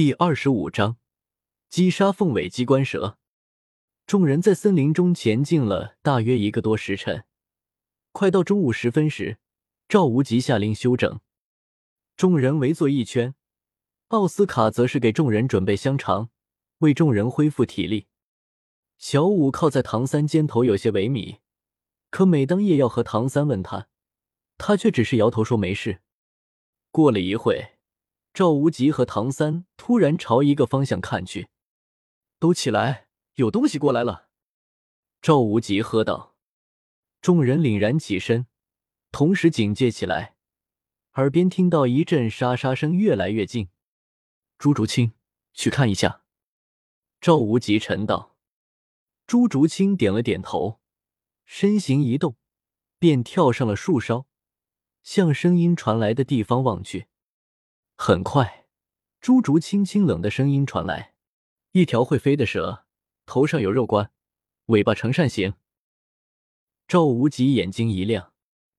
第二十五章，击杀凤尾机关蛇。众人在森林中前进了大约一个多时辰，快到中午时分时，赵无极下令休整，众人围坐一圈。奥斯卡则是给众人准备香肠，为众人恢复体力。小五靠在唐三肩头，有些萎靡。可每当夜耀和唐三问他，他却只是摇头说没事。过了一会。赵无极和唐三突然朝一个方向看去，都起来，有东西过来了！赵无极喝道。众人凛然起身，同时警戒起来，耳边听到一阵沙沙声越来越近。朱竹清，去看一下。赵无极沉道。朱竹清点了点头，身形一动，便跳上了树梢，向声音传来的地方望去。很快，朱竹清清冷的声音传来：“一条会飞的蛇，头上有肉冠，尾巴呈扇形。”赵无极眼睛一亮：“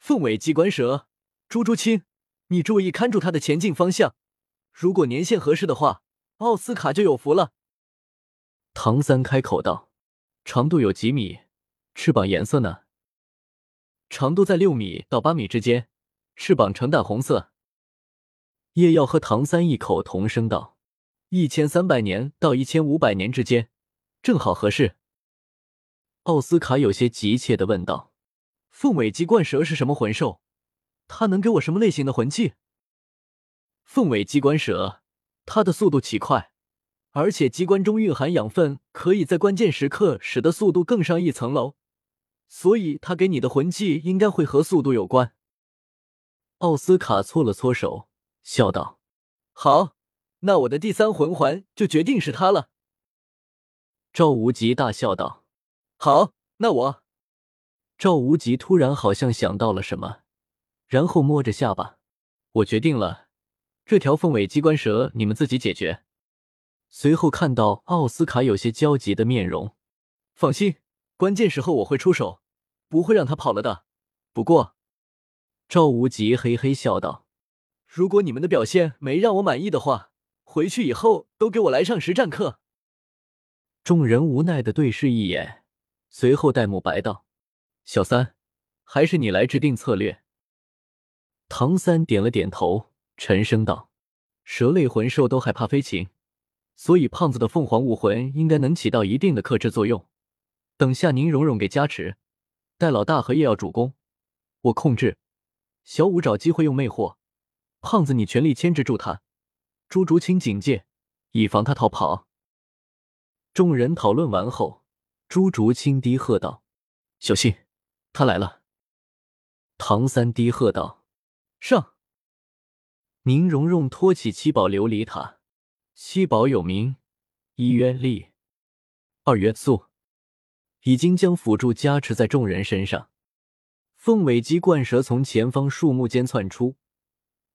凤尾机关蛇，朱竹清，你注意看住它的前进方向。如果年限合适的话，奥斯卡就有福了。”唐三开口道：“长度有几米？翅膀颜色呢？”“长度在六米到八米之间，翅膀呈淡红色。”叶耀和唐三异口同声道：“一千三百年到一千五百年之间，正好合适。”奥斯卡有些急切的问道：“凤尾鸡冠蛇是什么魂兽？它能给我什么类型的魂器？”凤尾鸡冠蛇，它的速度奇快，而且机关中蕴含养分，可以在关键时刻使得速度更上一层楼，所以它给你的魂器应该会和速度有关。奥斯卡搓了搓手。笑道：“好，那我的第三魂环就决定是他了。”赵无极大笑道：“好，那我……”赵无极突然好像想到了什么，然后摸着下巴：“我决定了，这条凤尾机关蛇你们自己解决。”随后看到奥斯卡有些焦急的面容，放心，关键时候我会出手，不会让他跑了的。不过，赵无极嘿嘿笑道。如果你们的表现没让我满意的话，回去以后都给我来上实战课。众人无奈的对视一眼，随后戴沐白道：“小三，还是你来制定策略。”唐三点了点头，沉声道：“蛇类魂兽都害怕飞禽，所以胖子的凤凰武魂应该能起到一定的克制作用。等下宁荣荣给加持，戴老大和叶耀主攻，我控制，小五找机会用魅惑。”胖子，你全力牵制住他。朱竹清警戒，以防他逃跑。众人讨论完后，朱竹清低喝道：“小心，他来了。”唐三低喝道：“上！”宁荣荣托起七宝琉璃塔，七宝有名：一曰力，二曰速，已经将辅助加持在众人身上。凤尾鸡冠蛇从前方树木间窜出。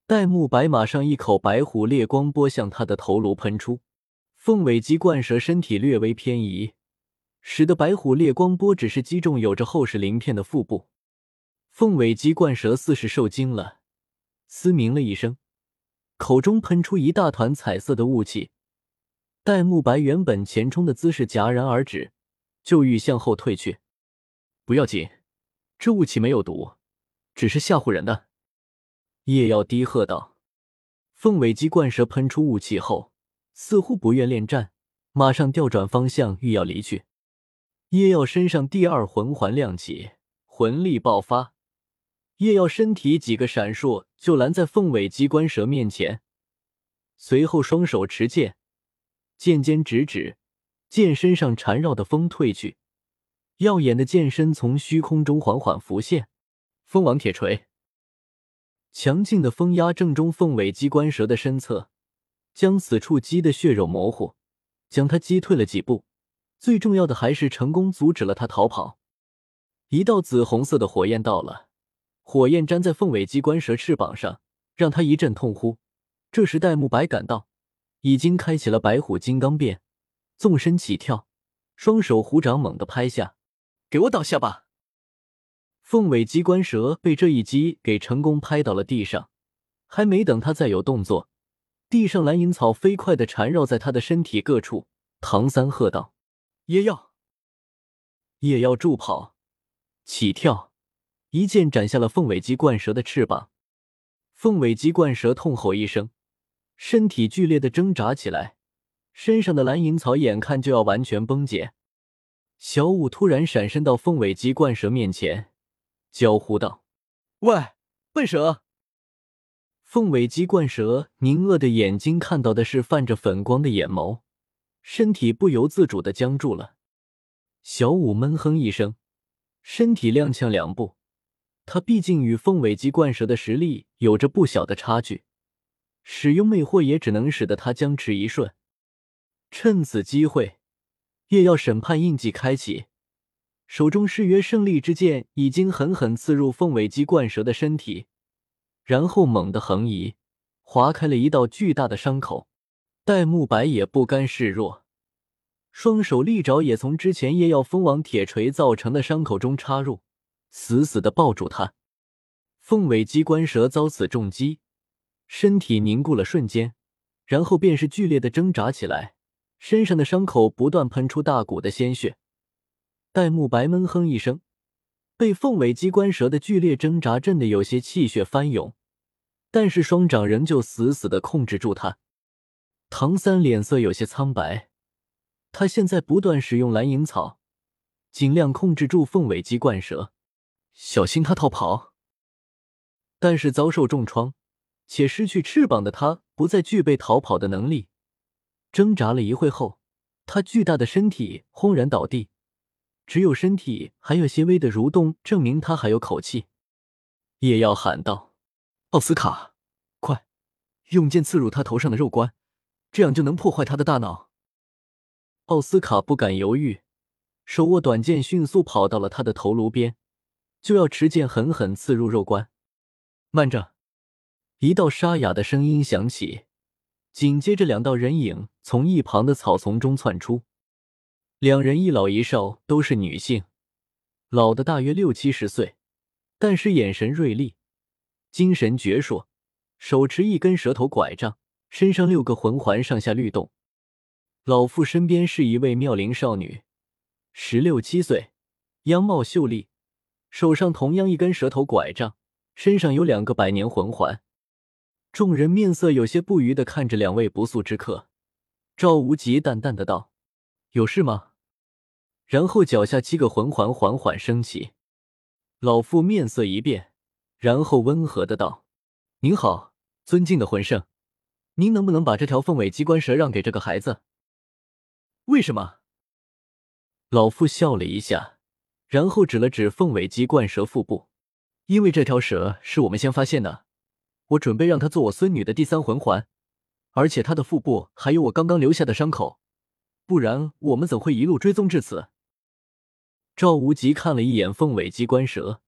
戴沐白马上一口白虎烈光波向他的头颅喷出，凤尾鸡冠蛇身体略微偏移，使得白虎烈光波只是击中有着厚实鳞片的腹部。凤尾鸡冠蛇似是受惊了，嘶鸣了一声，口中喷出一大团彩色的雾气。戴沐白原本前冲的姿势戛然而止，就欲向后退去。不要紧，这雾气没有毒，只是吓唬人的。叶耀低喝道：“凤尾鸡冠蛇喷出雾气后，似乎不愿恋战，马上调转方向，欲要离去。”叶耀身上第二魂环亮起，魂力爆发，叶耀身体几个闪烁，就拦在凤尾鸡冠蛇面前。随后双手持剑，剑尖直指，剑身上缠绕的风退去，耀眼的剑身从虚空中缓缓浮现，风王铁锤。强劲的风压正中凤尾鸡冠蛇的身侧，将此处击得血肉模糊，将它击退了几步。最重要的还是成功阻止了它逃跑。一道紫红色的火焰到了，火焰粘在凤尾鸡冠蛇翅膀上，让它一阵痛呼。这时戴沐白赶到，已经开启了白虎金刚变，纵身起跳，双手虎掌猛地拍下，给我倒下吧！凤尾机关蛇被这一击给成功拍到了地上，还没等他再有动作，地上蓝银草飞快的缠绕在他的身体各处。唐三喝道：“叶耀！”叶耀助跑，起跳，一剑斩下了凤尾鸡冠蛇的翅膀。凤尾鸡冠蛇痛吼一声，身体剧烈的挣扎起来，身上的蓝银草眼看就要完全崩解。小舞突然闪身到凤尾鸡冠蛇面前，娇呼道：“喂，笨蛇！”凤尾鸡冠蛇凝恶的眼睛看到的是泛着粉光的眼眸，身体不由自主的僵住了。小五闷哼一声，身体踉跄两步。他毕竟与凤尾鸡冠蛇的实力有着不小的差距，使用魅惑也只能使得他僵持一瞬。趁此机会，夜耀审判印记开启，手中誓约胜利之剑已经狠狠刺入凤尾鸡冠蛇的身体，然后猛地横移，划开了一道巨大的伤口。戴沐白也不甘示弱，双手利爪也从之前夜耀封王铁锤造成的伤口中插入。死死的抱住他，凤尾鸡冠蛇遭此重击，身体凝固了瞬间，然后便是剧烈的挣扎起来，身上的伤口不断喷出大股的鲜血。戴沐白闷哼一声，被凤尾鸡冠蛇的剧烈挣扎震得有些气血翻涌，但是双掌仍旧死死的控制住他。唐三脸色有些苍白，他现在不断使用蓝银草，尽量控制住凤尾鸡冠蛇。小心他逃跑，但是遭受重创且失去翅膀的他不再具备逃跑的能力。挣扎了一会后，他巨大的身体轰然倒地，只有身体还有些微的蠕动，证明他还有口气。叶耀喊道：“奥斯卡，快用剑刺入他头上的肉冠，这样就能破坏他的大脑。”奥斯卡不敢犹豫，手握短剑，迅速跑到了他的头颅边。就要持剑狠狠刺入肉冠，慢着！一道沙哑的声音响起，紧接着两道人影从一旁的草丛中窜出。两人一老一少，都是女性，老的大约六七十岁，但是眼神锐利，精神矍铄，手持一根蛇头拐杖，身上六个魂环上下律动。老妇身边是一位妙龄少女，十六七岁，样貌秀丽。手上同样一根蛇头拐杖，身上有两个百年魂环。众人面色有些不愉的看着两位不速之客。赵无极淡淡的道：“有事吗？”然后脚下七个魂环缓缓升起。老妇面色一变，然后温和的道：“您好，尊敬的魂圣，您能不能把这条凤尾机关蛇让给这个孩子？”为什么？老妇笑了一下。然后指了指凤尾鸡冠蛇腹部，因为这条蛇是我们先发现的，我准备让它做我孙女的第三魂环，而且它的腹部还有我刚刚留下的伤口，不然我们怎会一路追踪至此？赵无极看了一眼凤尾鸡冠蛇，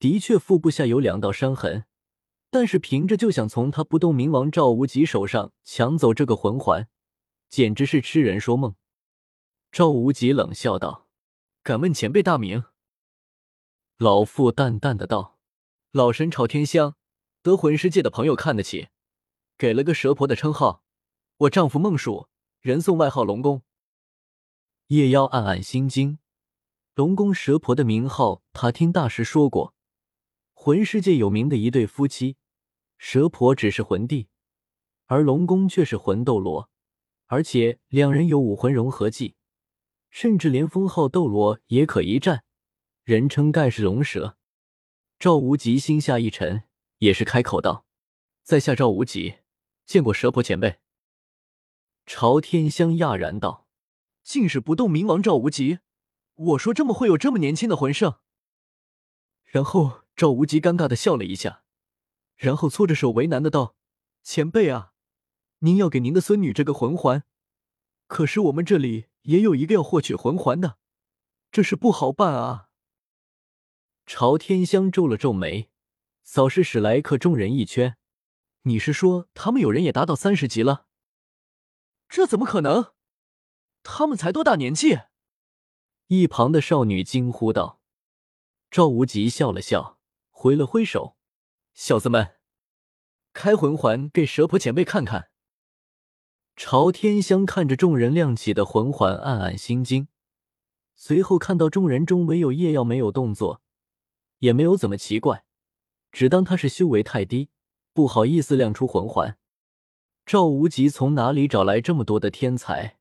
的确腹部下有两道伤痕，但是凭着就想从他不动明王赵无极手上抢走这个魂环，简直是痴人说梦。赵无极冷笑道。敢问前辈大名？老妇淡淡的道：“老神朝天香，得魂师界的朋友看得起，给了个蛇婆的称号。我丈夫孟蜀，人送外号龙宫。”夜妖暗暗心惊，龙宫蛇婆的名号他听大师说过，魂师界有名的一对夫妻，蛇婆只是魂帝，而龙宫却是魂斗罗，而且两人有武魂融合技。甚至连封号斗罗也可一战，人称盖世龙蛇。赵无极心下一沉，也是开口道：“在下赵无极，见过蛇婆前辈。”朝天香讶然道：“竟是不动明王赵无极！我说这么会有这么年轻的魂圣。”然后赵无极尴尬的笑了一下，然后搓着手为难的道：“前辈啊，您要给您的孙女这个魂环，可是我们这里……”也有一个要获取魂环的，这事不好办啊！朝天香皱了皱眉，扫视史莱克众人一圈：“你是说他们有人也达到三十级了？这怎么可能？他们才多大年纪？”一旁的少女惊呼道。赵无极笑了笑，挥了挥手：“小子们，开魂环给蛇婆前辈看看，朝天香看着众人亮起的魂环，暗暗心惊。随后看到众人中唯有叶耀没有动作，也没有怎么奇怪，只当他是修为太低，不好意思亮出魂环。赵无极从哪里找来这么多的天才，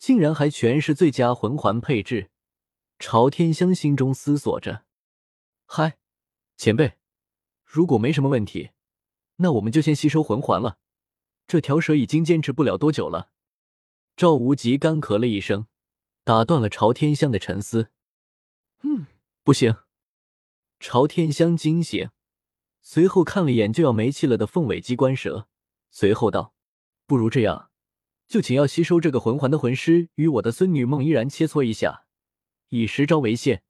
竟然还全是最佳魂环配置？朝天香心中思索着：“嗨，前辈，如果没什么问题，那我们就先吸收魂环了。这条蛇已经坚持不了多久了。”赵无极干咳了一声。打断了朝天香的沉思。嗯，不行。朝天香惊醒，随后看了眼就要没气了的凤尾机关蛇，随后道：“不如这样，就请要吸收这个魂环的魂师与我的孙女孟依然切磋一下，以十招为限，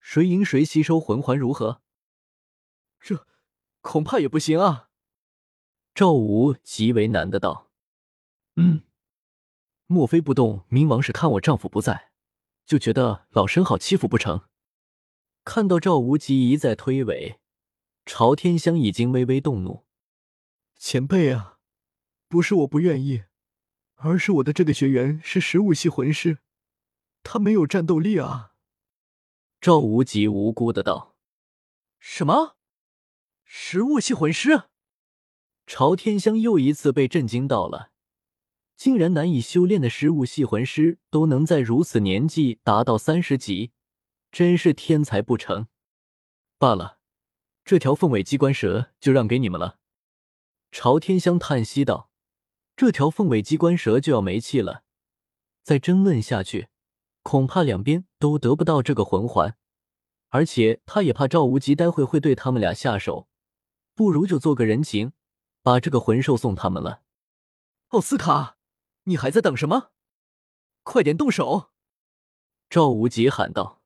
谁赢谁吸收魂环，如何？”这恐怕也不行啊。赵无极为难的道：“嗯。”莫非不动冥王是看我丈夫不在，就觉得老身好欺负不成？看到赵无极一再推诿，朝天香已经微微动怒。前辈啊，不是我不愿意，而是我的这个学员是食物系魂师，他没有战斗力啊！赵无极无辜的道：“什么？食物系魂师？”朝天香又一次被震惊到了。竟然难以修炼的食物系魂师都能在如此年纪达到三十级，真是天才不成？罢了，这条凤尾机关蛇就让给你们了。朝天香叹息道：“这条凤尾机关蛇就要没气了，再争论下去，恐怕两边都得不到这个魂环。而且他也怕赵无极待会会对他们俩下手，不如就做个人情，把这个魂兽送他们了。”奥斯卡。你还在等什么？快点动手！赵无极喊道。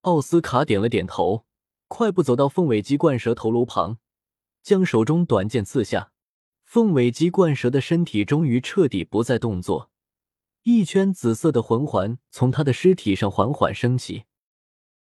奥斯卡点了点头，快步走到凤尾鸡冠蛇头颅旁，将手中短剑刺下。凤尾鸡冠蛇的身体终于彻底不再动作，一圈紫色的魂环从他的尸体上缓缓升起。